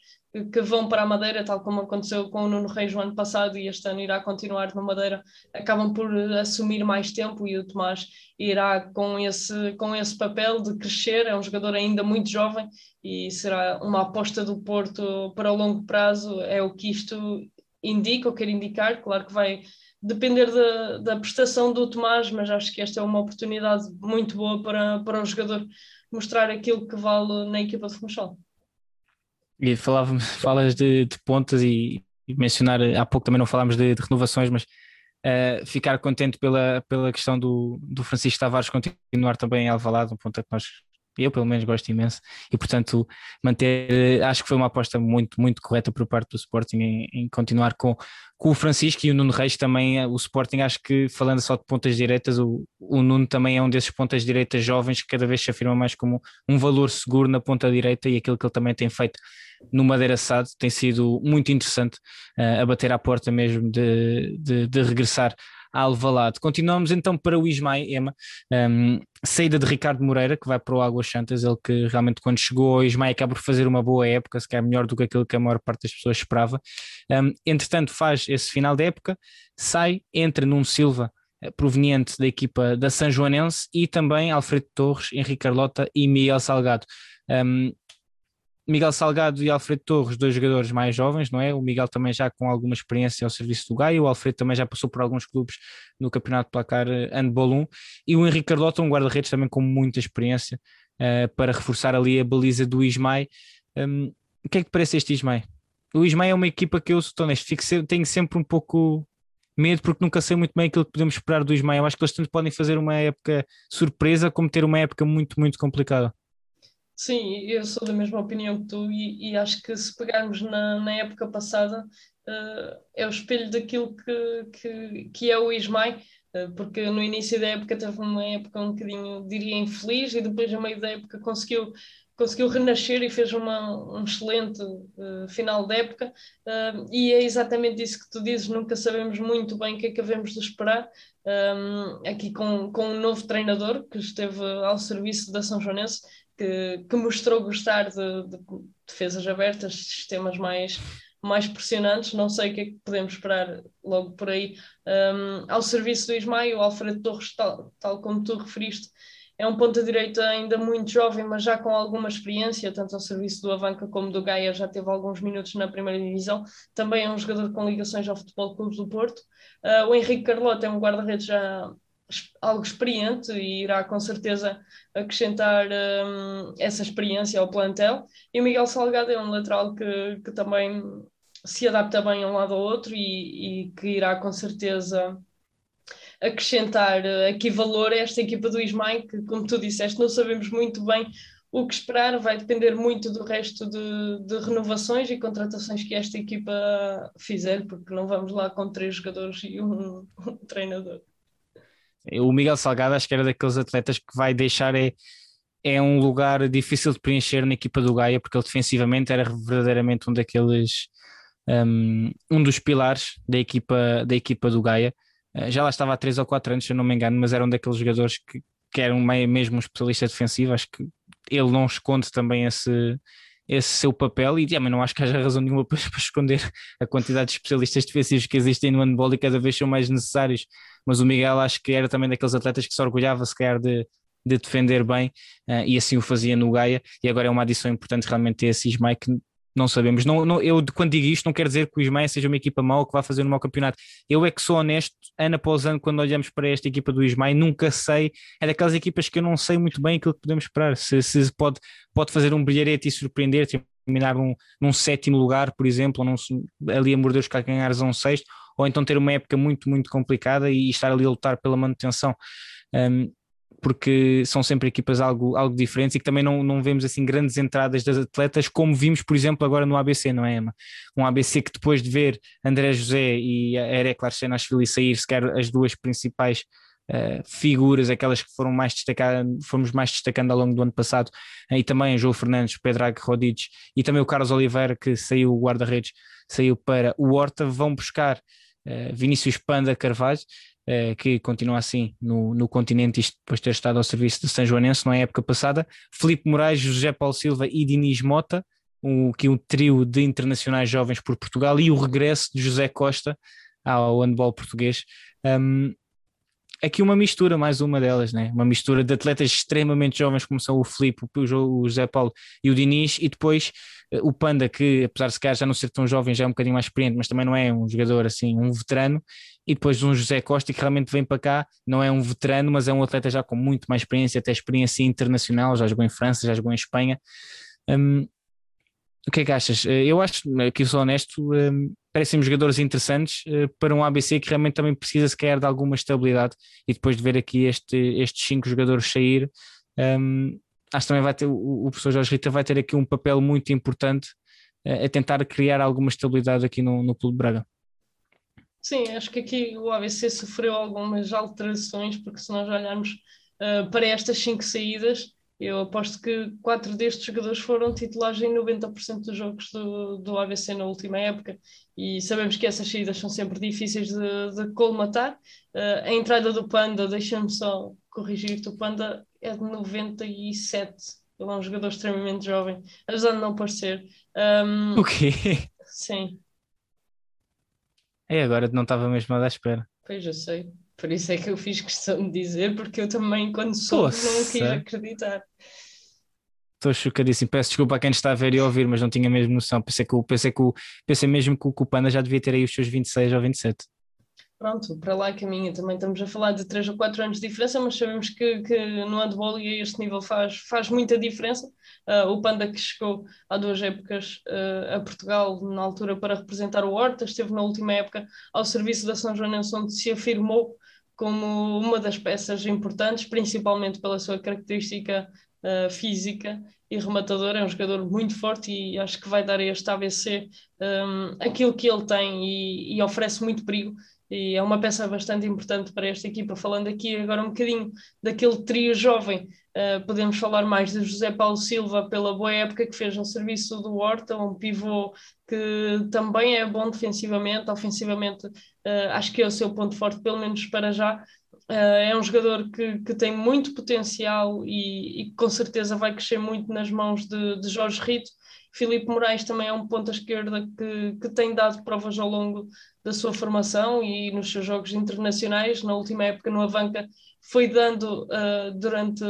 que vão para a Madeira, tal como aconteceu com o Nuno Reis no ano passado e este ano irá continuar na Madeira, acabam por assumir mais tempo e o Tomás irá com esse, com esse papel de crescer, é um jogador ainda muito jovem e será uma aposta do Porto para o longo prazo, é o que isto indica ou quer indicar, claro que vai depender da, da prestação do Tomás, mas acho que esta é uma oportunidade muito boa para, para o jogador mostrar aquilo que vale na equipa de Funchal. E falava, falas de, de pontas e, e, mencionar, há pouco também não falámos de, de renovações, mas uh, ficar contente pela, pela questão do, do Francisco Tavares continuar também em Alvalade, um ponto que nós eu pelo menos gosto imenso. E portanto manter, acho que foi uma aposta muito, muito correta por parte do Sporting em, em continuar com, com o Francisco e o Nuno Reis também, o Sporting acho que falando só de pontas direitas, o, o Nuno também é um desses pontas direitas jovens que cada vez se afirma mais como um valor seguro na ponta direita e aquilo que ele também tem feito no Madeira Sado tem sido muito interessante uh, a bater à porta mesmo de, de, de regressar Alvalade. Continuamos então para o Ismael Ema, um, saída de Ricardo Moreira, que vai para o Águas Santas, ele que realmente quando chegou ao Ismael acaba por fazer uma boa época, se calhar melhor do que aquilo que a maior parte das pessoas esperava. Um, entretanto, faz esse final de época, sai, entra num Silva eh, proveniente da equipa da São Joanense e também Alfredo Torres, Henrique Carlota e Miguel Salgado. Um, Miguel Salgado e Alfredo Torres, dois jogadores mais jovens, não é? O Miguel também já com alguma experiência ao serviço do Gaio, o Alfredo também já passou por alguns clubes no Campeonato Placar eh, Handball 1, e o Henrique Carlota, um guarda-redes também com muita experiência uh, para reforçar ali a baliza do Ismael. Um, o que é que parece este Ismael? O Ismael é uma equipa que eu estou honesto, fico, tenho sempre um pouco medo porque nunca sei muito bem aquilo que podemos esperar do Ismael. Acho que eles tanto podem fazer uma época surpresa como ter uma época muito, muito complicada. Sim, eu sou da mesma opinião que tu e, e acho que se pegarmos na, na época passada uh, é o espelho daquilo que, que, que é o Ismael, uh, porque no início da época teve uma época um bocadinho, diria, infeliz e depois a meio da época conseguiu conseguiu renascer e fez uma, um excelente uh, final de época. Uh, e é exatamente isso que tu dizes, nunca sabemos muito bem o que é que havemos de esperar um, aqui com, com um novo treinador que esteve ao serviço da São Joanense que, que mostrou gostar de, de, defesas abertas, sistemas mais, mais pressionantes. Não sei o que é que podemos esperar logo por aí. Um, ao serviço do Ismael, o Alfredo Torres, tal, tal como tu referiste, é um ponta-direita ainda muito jovem, mas já com alguma experiência, tanto ao serviço do Avanca como do Gaia, já teve alguns minutos na primeira divisão. Também é um jogador com ligações ao Futebol Clube do Porto. Uh, o Henrique Carlota é um guarda-redes já algo experiente e irá com certeza acrescentar um, essa experiência ao plantel. E o Miguel Salgado é um lateral que, que também se adapta bem a um lado ao outro e, e que irá com certeza acrescentar uh, aqui valor a esta equipa do Ismael, que, como tu disseste, não sabemos muito bem o que esperar, vai depender muito do resto de, de renovações e contratações que esta equipa fizer, porque não vamos lá com três jogadores e um, um treinador. O Miguel Salgado acho que era daqueles atletas que vai deixar é, é um lugar difícil de preencher na equipa do Gaia, porque ele defensivamente era verdadeiramente um daqueles um, um dos pilares da equipa, da equipa do Gaia. Eh, já lá estava há 3 ou 4 anos, se eu não me engano, mas era um daqueles jogadores que que era um, mesmo um especialista defensivo, acho que ele não esconde também esse, esse seu papel e também não acho que haja razão nenhuma para, esconder a quantidade de especialistas defensivos que existem no handball e cada vez são mais necessários, mas o Miguel acho que era também daqueles atletas que se orgulhava se calhar de, de defender bem uh, e assim o fazia no Gaia. E agora é uma adição importante realmente ter esse Ismael que não sabemos. Não, não, eu, quando digo isto, não quero dizer que o Ismael seja uma equipa mau que vai fazer um mau campeonato. Eu é que sou honesto, ano após ano, quando olhamos para esta equipa do Ismael, nunca sei. É daquelas equipas que eu não sei muito bem aquilo que podemos esperar. Se, se pode, pode fazer um brilharete e surpreender, terminar num, num sétimo lugar, por exemplo, ou num, ali a morder os calcanhares a um sexto, ou então ter uma época muito, muito complicada e estar ali a lutar pela manutenção. Um, porque são sempre equipas algo, algo diferentes e que também não, não vemos assim grandes entradas das atletas, como vimos, por exemplo, agora no ABC, não é, Emma? Um ABC que depois de ver André José e a Erek Larsenashvili sair, sequer as duas principais uh, figuras, aquelas que foram mais destacadas, fomos mais destacando ao longo do ano passado, uh, e também João Fernandes, Pedrag Rodic e também o Carlos Oliveira, que saiu, o guarda-redes, saiu para o Horta, vão buscar uh, Vinícius Panda Carvalho, eh, que continua assim no, no continente, isto depois de ter estado ao serviço de São Joanense na época passada, Felipe Moraes, José Paulo Silva e Diniz Mota, um, que um trio de internacionais jovens por Portugal, e o regresso de José Costa ao handball português. Um, aqui uma mistura, mais uma delas, né? uma mistura de atletas extremamente jovens, como são o Filipe, o José Paulo e o Diniz, e depois eh, o Panda, que apesar de se calhar já não ser tão jovem, já é um bocadinho mais experiente, mas também não é um jogador assim, um veterano, e depois um José Costa que realmente vem para cá, não é um veterano, mas é um atleta já com muito mais experiência, até experiência internacional, já jogou em França, já jogou em Espanha. Um, o que é que achas? Eh, eu acho, aqui sou honesto, um, parecem jogadores interessantes uh, para um ABC que realmente também precisa se de alguma estabilidade e depois de ver aqui este, estes cinco jogadores sair, um, acho que também vai ter, o, o professor Jorge Rita vai ter aqui um papel muito importante uh, a tentar criar alguma estabilidade aqui no, no Clube de Braga. Sim, acho que aqui o ABC sofreu algumas alterações, porque se nós olharmos uh, para estas cinco saídas, eu aposto que quatro destes jogadores foram titulares em 90% dos jogos do, do ABC na última época e sabemos que essas saídas são sempre difíceis de, de colmatar. Uh, a entrada do Panda, deixa-me só corrigir-te, o Panda é de 97, ele é um jogador extremamente jovem, apesar de não parecer. Um, o quê? Sim. É, agora não estava mesmo dar espera. Pois, eu sei. Por isso é que eu fiz questão de dizer, porque eu também, quando soube, não quis acreditar. Estou chocadíssimo. Peço desculpa a quem está a ver e a ouvir, mas não tinha mesmo noção. Pensei, que, pensei, que, pensei mesmo que o, Panda já devia ter aí os seus 26 ou 27 pronto, para lá caminha. Também estamos a falar de 3 ou 4 anos de diferença, mas sabemos que, que no handball e a este nível faz, faz muita diferença. Uh, o Panda que chegou há duas épocas uh, a Portugal, na altura para representar o Horta, esteve na última época ao serviço da São Joanense, onde se afirmou como uma das peças importantes, principalmente pela sua característica uh, física e rematador. É um jogador muito forte e acho que vai dar a este ABC um, aquilo que ele tem e, e oferece muito perigo e é uma peça bastante importante para esta equipa. Falando aqui agora um bocadinho daquele trio jovem, uh, podemos falar mais de José Paulo Silva pela boa época que fez no serviço do Horta, um pivô que também é bom defensivamente, ofensivamente uh, acho que é o seu ponto forte, pelo menos para já. Uh, é um jogador que, que tem muito potencial e, e com certeza vai crescer muito nas mãos de, de Jorge Rito. Filipe Moraes também é um ponto à esquerda que, que tem dado provas ao longo da sua formação e nos seus jogos internacionais. Na última época, no Avanca, foi dando uh, durante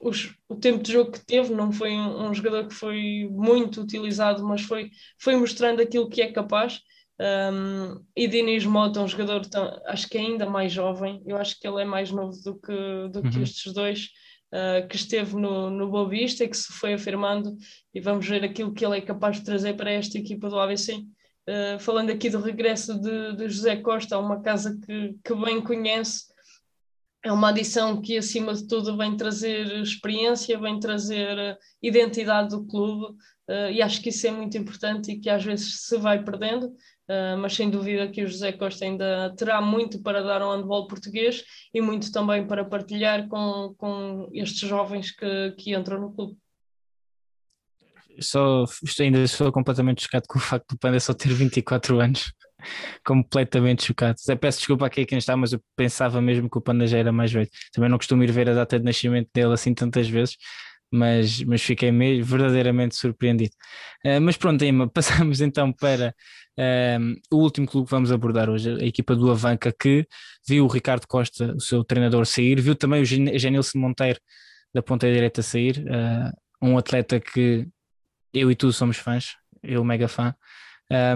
os, o tempo de jogo que teve. Não foi um, um, jogador que foi muito utilizado, mas foi, foi mostrando aquilo que é capaz. Um, e Diniz Mota, um jogador tão, acho que é ainda mais jovem, eu acho que ele é mais novo do que, do que uhum. estes dois, uh, que esteve no, no Boa Vista e que se foi afirmando, e vamos ver aquilo que ele é capaz de trazer para esta equipa do ABC. Uh, falando aqui do regresso de, de José Costa, uma casa que, que bem conhece, é uma adição que, acima de tudo, vem trazer experiência, vem trazer eh, identidade do clube, uh, e acho que isso é muito importante e que às vezes se vai perdendo, uh, mas sem dúvida que o José Costa ainda terá muito para dar ao handball português e muito também para partilhar com, com estes jovens que, que entram no clube só ainda estou completamente chocado com o facto do Panda só ter 24 anos. completamente chocado. Peço desculpa aqui a quem está, mas eu pensava mesmo que o Panda já era mais velho. Também não costumo ir ver a data de nascimento dele assim tantas vezes, mas, mas fiquei meio, verdadeiramente surpreendido. Uh, mas pronto, Emma, passamos então para uh, o último clube que vamos abordar hoje, a equipa do Avanca, que viu o Ricardo Costa, o seu treinador, sair, viu também o Genilson Monteiro da ponta direita sair, uh, um atleta que eu e tu somos fãs, eu mega fã.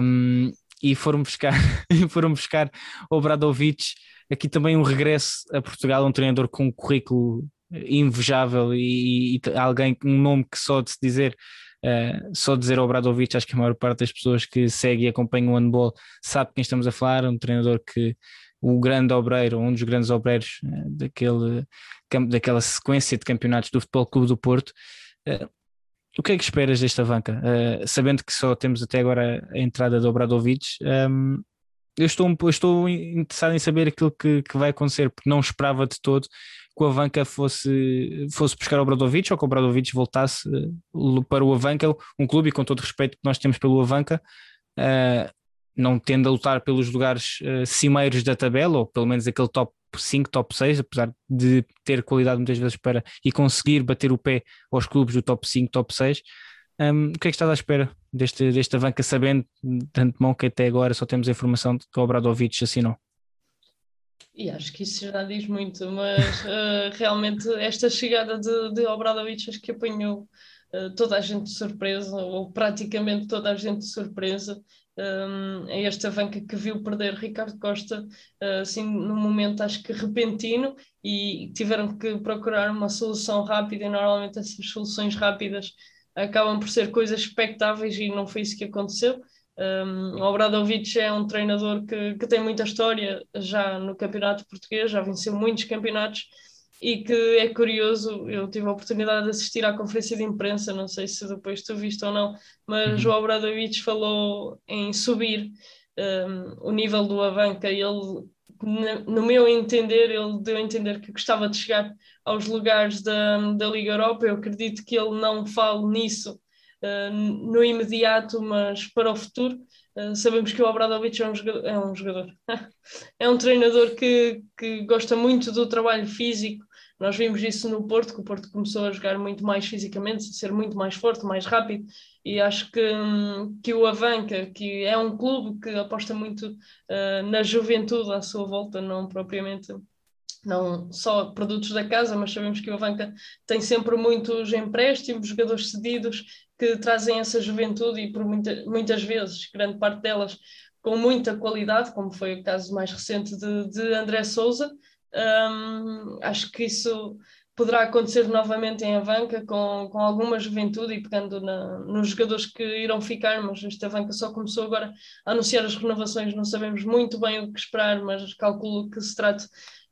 Um, e foram buscar, foram buscar o Bradovic, aqui também um regresso a Portugal, um treinador com um currículo invejável e, e alguém, um nome que só de se dizer, uh, só dizer ao Bradovic, acho que a maior parte das pessoas que segue e acompanham o handball sabe quem estamos a falar, um treinador que o grande obreiro, um dos grandes obreiros uh, daquele, daquela sequência de campeonatos do Futebol Clube do Porto. Uh, o que é que esperas desta banca? Sabendo que só temos até agora a entrada do Obradovic, um, ehm, eu, estou, eu estou interessado em saber aquilo que, que, vai acontecer, porque não esperava de todo o Avanca fosse, fosse buscar o Obradovic ou que o Obradovic voltasse uh, para o Avanca, um clube, e com todo o respeito que nós temos pelo Avanca, uh, não tendo a lutar pelos lugares cimeiros da tabela, ou pelo menos aquele top 5, top 6, apesar de ter qualidade muitas vezes para e conseguir bater o pé aos clubes do top 5, top 6. Um, o que é que estás à espera deste, desta banca, sabendo de antemão que até agora só temos a informação de que o Obradovic assinou? E acho que isso já diz muito, mas uh, realmente esta chegada de, de Obradovic acho que apanhou uh, toda a gente de surpresa, ou praticamente toda a gente de surpresa um, é esta banca que viu perder Ricardo Costa, uh, assim, num momento acho que repentino, e tiveram que procurar uma solução rápida, e normalmente essas soluções rápidas acabam por ser coisas expectáveis, e não foi isso que aconteceu. Um, o Obradovic é um treinador que, que tem muita história já no campeonato português, já venceu muitos campeonatos e que é curioso, eu tive a oportunidade de assistir à conferência de imprensa, não sei se depois tu viste ou não, mas uhum. o Obradovic falou em subir um, o nível do Avanca ele, no meu entender, ele deu a entender que gostava de chegar aos lugares da, da Liga Europa, eu acredito que ele não fale nisso no imediato, mas para o futuro, Uh, sabemos que o Obradovic é um jogador, é um, jogador. é um treinador que, que gosta muito do trabalho físico. Nós vimos isso no Porto, que o Porto começou a jogar muito mais fisicamente, ser muito mais forte, mais rápido, e acho que, hum, que o Avanca, que é um clube que aposta muito uh, na juventude à sua volta, não propriamente não só produtos da casa, mas sabemos que o Avanca tem sempre muitos empréstimos, jogadores cedidos que trazem essa juventude e por muita, muitas vezes, grande parte delas, com muita qualidade, como foi o caso mais recente de, de André Souza. Um, acho que isso poderá acontecer novamente em Avanca com, com alguma juventude e pegando na, nos jogadores que irão ficar, mas esta Avanca só começou agora a anunciar as renovações, não sabemos muito bem o que esperar, mas calculo que se trate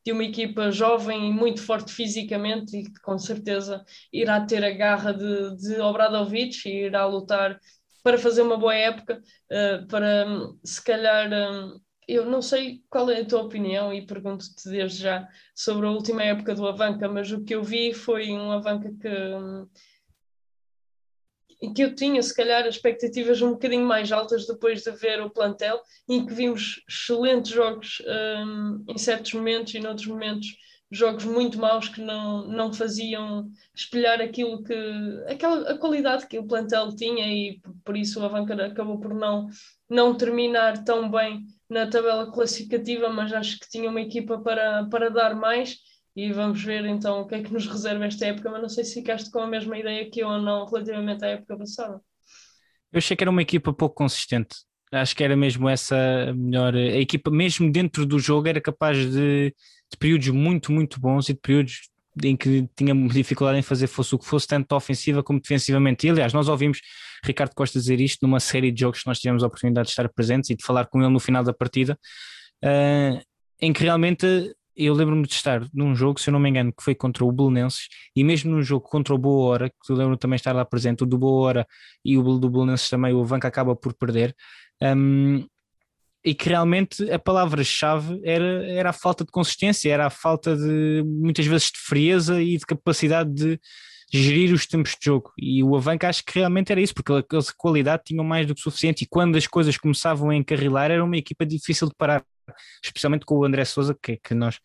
de uma equipa jovem e muito forte fisicamente e que com certeza irá ter a garra de, de Obradovic e irá lutar para fazer uma boa época, uh, para se calhar. Um, eu não sei qual é a tua opinião e pergunto-te desde já sobre a última época do Avanca, mas o que eu vi foi um Avanca que, em que eu tinha, se calhar, expectativas um bocadinho mais altas depois de ver o plantel, em que vimos excelentes jogos um, em certos momentos e noutros momentos jogos muito maus que não, não faziam espelhar aquilo que aquela a qualidade que o plantel tinha e por isso o Avancar acabou por não não terminar tão bem na tabela classificativa, mas acho que tinha uma equipa para, para dar mais e vamos ver então o que é que nos reserva esta época, mas não sei se ficaste com a mesma ideia que eu ou não relativamente à época passada. Eu achei que era uma equipa pouco consistente. Acho que era mesmo essa melhor. A equipa, mesmo dentro do jogo, era capaz de, de períodos muito, muito bons e de períodos em que tinha dificuldade em fazer fosse o que fosse, tanto ofensiva como defensivamente. E aliás, nós ouvimos Ricardo Costa dizer isto numa série de jogos que nós tivemos a oportunidade de estar presentes e de falar com ele no final da partida, uh, em que realmente eu lembro-me de estar num jogo, se eu não me engano, que foi contra o Belenenses, e mesmo num jogo contra o Boa Hora, que eu lembro também estar lá presente, o do Boa Hora e o do Belenenses também, o Avanca acaba por perder, um, e que realmente a palavra-chave era, era a falta de consistência, era a falta de, muitas vezes, de frieza e de capacidade de, gerir os tempos de jogo. E o Avanca acho que realmente era isso, porque eles qualidade tinham mais do que suficiente e quando as coisas começavam a encarrilar era uma equipa difícil de parar, especialmente com o André Souza, que, que nós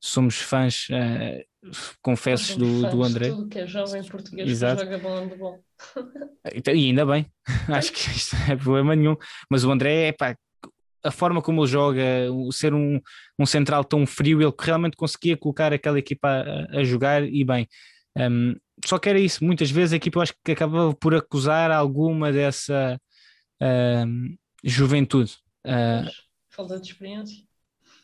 somos fãs, uh, confessos do, fãs do André. Tudo que é jovem português Exato. que joga bola de bom. Então, e ainda bem, acho que isto não é problema nenhum. Mas o André, é pá, a forma como ele joga, o ser um, um central tão frio, ele realmente conseguia colocar aquela equipa a, a jogar e bem. Um, só que era isso, muitas vezes a equipa eu acho que acabava por acusar alguma dessa uh, juventude. Uh, Falta de experiência.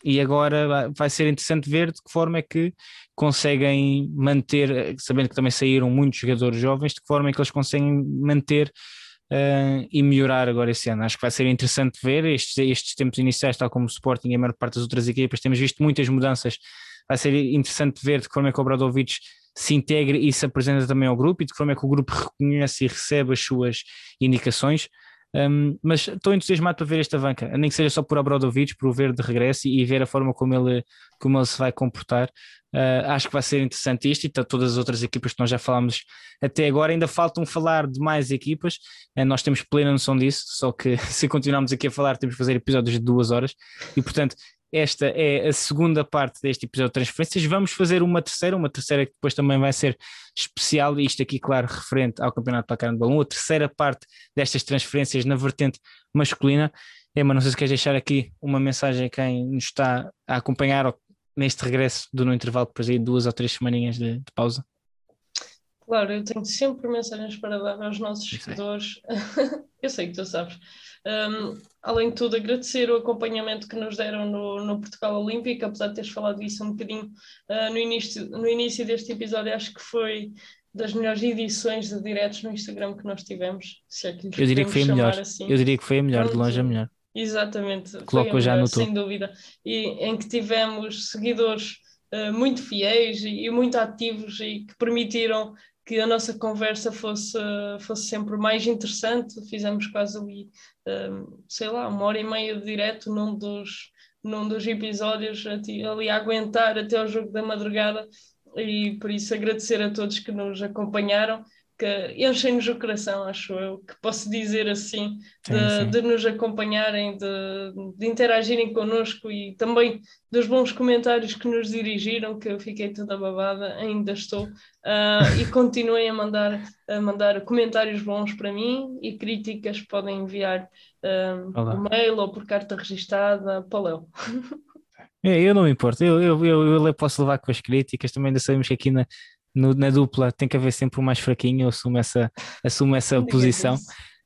E agora vai ser interessante ver de que forma é que conseguem manter, sabendo que também saíram muitos jogadores jovens, de que forma é que eles conseguem manter uh, e melhorar agora esse ano. Acho que vai ser interessante ver estes, estes tempos iniciais, tal como o Sporting e a maior parte das outras equipas, temos visto muitas mudanças. Vai ser interessante ver de que forma é que o Bradovic se integra e se apresenta também ao grupo e de que forma é que o grupo reconhece e recebe as suas indicações. Um, mas estou entusiasmado para ver esta banca, nem que seja só por Abradovic, por o ver de regresso e, e ver a forma como ele, como ele se vai comportar. Uh, acho que vai ser interessante isto e todas as outras equipas que nós já falámos até agora. Ainda faltam falar de mais equipas, uh, nós temos plena noção disso, só que se continuarmos aqui a falar, temos que fazer episódios de duas horas e, portanto, esta é a segunda parte deste episódio de transferências. Vamos fazer uma terceira, uma terceira que depois também vai ser especial, isto aqui, claro, referente ao Campeonato Placar de Balão, a terceira parte destas transferências na vertente masculina. Emma, não sei se queres deixar aqui uma mensagem a quem nos está a acompanhar neste regresso do no intervalo, depois aí duas ou três semaninhas de, de pausa. Claro, eu tenho sempre mensagens para dar aos nossos seguidores. eu sei que tu sabes. Um, além de tudo, agradecer o acompanhamento que nos deram no, no Portugal Olímpico, apesar de teres falado isso um bocadinho uh, no, início, no início deste episódio, acho que foi das melhores edições de diretos no Instagram que nós tivemos. Se é que Eu diria que foi a melhor. Assim. Eu diria que foi a melhor, de longe a melhor. Exatamente, Coloco já melhor, sem dúvida. E em que tivemos seguidores uh, muito fiéis e, e muito ativos e que permitiram que a nossa conversa fosse, fosse sempre mais interessante. Fizemos quase ali, um, sei lá, uma hora e meia de direto num dos, num dos episódios, ali a aguentar até ao jogo da madrugada. E por isso agradecer a todos que nos acompanharam que enchem-nos o coração, acho eu, que posso dizer assim, de, sim, sim. de nos acompanharem, de, de, interagirem connosco e também dos bons comentários que nos dirigiram, que eu fiquei toda babada, ainda estou, uh, e continuem a mandar, a mandar comentários bons para mim e críticas podem enviar uh, por mail ou por carta registada para Léo. É, eu não me importo, eu, eu, eu, eu, posso levar com as críticas, também ainda sabemos que aqui na, no, na dupla tem que haver sempre o mais fraquinho, eu assumo essa, assumo essa posição.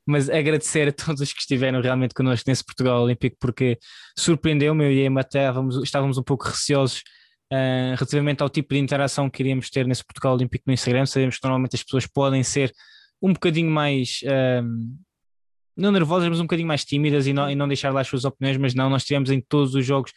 Mas agradecer a todos os que estiveram realmente connosco nesse Portugal Olímpico, porque surpreendeu-me, eu e a Emma até estávamos, estávamos um pouco receosos uh, relativamente ao tipo de interação que iríamos ter nesse Portugal Olímpico no Instagram. Sabemos que normalmente as pessoas podem ser um bocadinho mais. Uh, não nervosas, mas um bocadinho mais tímidas e não, e não deixar lá as suas opiniões, mas não, nós tivemos em todos os jogos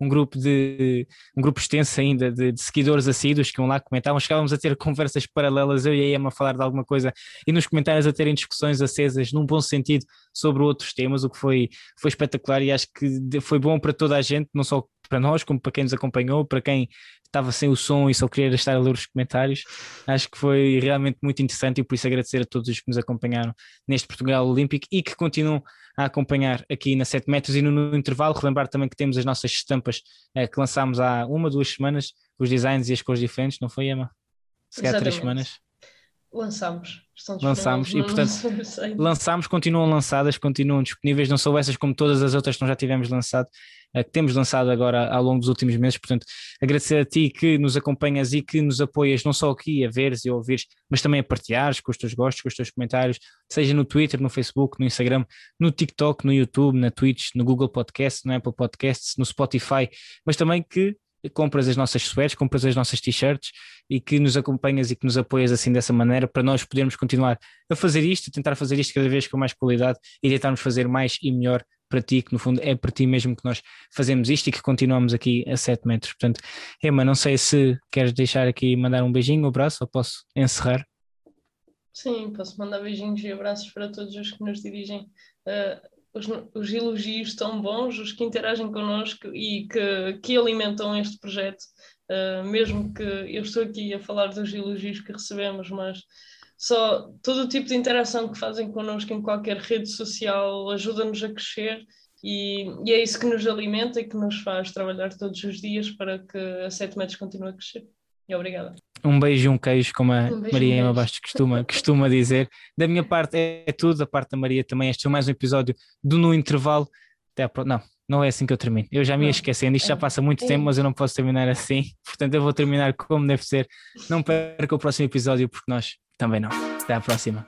um grupo de um grupo extenso ainda de, de seguidores assíduos que iam lá comentavam, chegávamos a ter conversas paralelas, eu e a Emma a falar de alguma coisa e nos comentários a terem discussões acesas num bom sentido sobre outros temas, o que foi, foi espetacular e acho que foi bom para toda a gente, não só para nós, como para quem nos acompanhou, para quem estava sem o som e só queria estar a ler os comentários. Acho que foi realmente muito interessante e por isso agradecer a todos os que nos acompanharam neste Portugal Olímpico e que continuam a acompanhar aqui na 7 metros e no, no intervalo. Relembrar também que temos as nossas estampas eh, que lançámos há uma, duas semanas, os designs e as cores diferentes, não foi, Emma? Se calhar três semanas. Lançámos. Lançámos e, portanto, lançámos, continuam lançadas, continuam disponíveis, não são essas como todas as outras que nós já tivemos lançado, que temos lançado agora ao longo dos últimos meses. Portanto, agradecer a ti que nos acompanhas e que nos apoias não só aqui a veres e a ouvires, mas também a partilhares com os teus gostos, com os teus comentários, seja no Twitter, no Facebook, no Instagram, no TikTok, no YouTube, na Twitch, no Google Podcast, no Apple Podcasts, no Spotify, mas também que compras as nossas sweats, compras as nossas t-shirts e que nos acompanhas e que nos apoias assim dessa maneira para nós podermos continuar a fazer isto, tentar fazer isto cada vez com mais qualidade e tentarmos fazer mais e melhor para ti, que no fundo é para ti mesmo que nós fazemos isto e que continuamos aqui a 7 metros. Portanto, Emma, não sei se queres deixar aqui mandar um beijinho, um abraço ou posso encerrar? Sim, posso mandar beijinhos e abraços para todos os que nos dirigem uh, os, os, elogios tão bons, os que interagem connosco e que, que alimentam este projeto. uh, mesmo que eu estou aqui a falar dos elogios que recebemos, mas só todo o tipo de interação que fazem connosco em qualquer rede social ajuda-nos a crescer e, e, é isso que nos alimenta e que nos faz trabalhar todos os dias para que a 7 metros continue a crescer. E obrigada. Um beijo e um queijo, como a um Maria Emma Bastos costuma, costuma dizer. Da minha parte é tudo, da parte da Maria também. Este é mais um episódio do No Intervalo. Até a Não, não é assim que eu termino. Eu já me ia esquecendo, isto já é. passa muito é. tempo, mas eu não posso terminar assim. Portanto, eu vou terminar como deve ser. Não perca o próximo episódio, porque nós também não. Até à próxima.